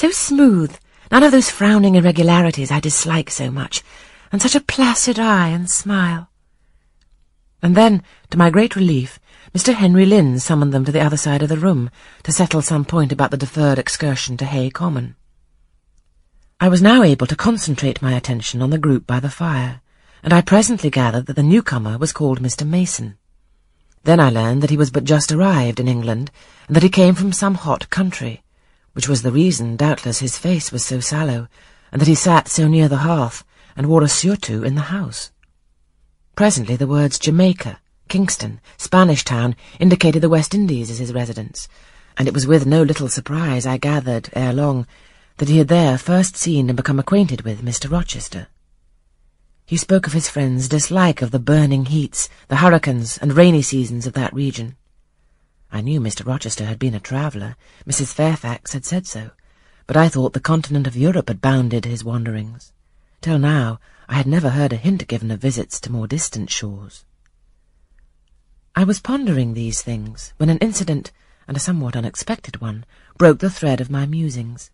So smooth, none of those frowning irregularities I dislike so much, and such a placid eye and smile. And then, to my great relief, Mr. Henry Lynn summoned them to the other side of the room to settle some point about the deferred excursion to Hay Common. I was now able to concentrate my attention on the group by the fire, and I presently gathered that the newcomer was called Mr. Mason. Then I learned that he was but just arrived in England, and that he came from some hot country, which was the reason, doubtless, his face was so sallow, and that he sat so near the hearth, and wore a surtout in the house. Presently the words Jamaica, Kingston, Spanish Town indicated the West Indies as his residence, and it was with no little surprise I gathered, ere long, that he had there first seen and become acquainted with Mr. Rochester. He spoke of his friend's dislike of the burning heats, the hurricanes, and rainy seasons of that region. I knew Mr. Rochester had been a traveller, Mrs. Fairfax had said so, but I thought the continent of Europe had bounded his wanderings. Till now I had never heard a hint given of visits to more distant shores. I was pondering these things when an incident, and a somewhat unexpected one, broke the thread of my musings.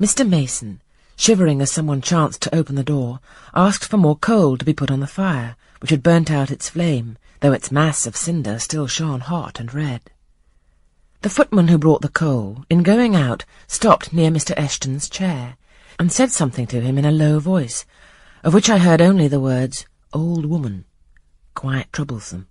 Mr. Mason, shivering as someone chanced to open the door, asked for more coal to be put on the fire, which had burnt out its flame, though its mass of cinder still shone hot and red. The footman who brought the coal, in going out, stopped near Mr. Eshton's chair, and said something to him in a low voice, of which I heard only the words, old woman, quite troublesome.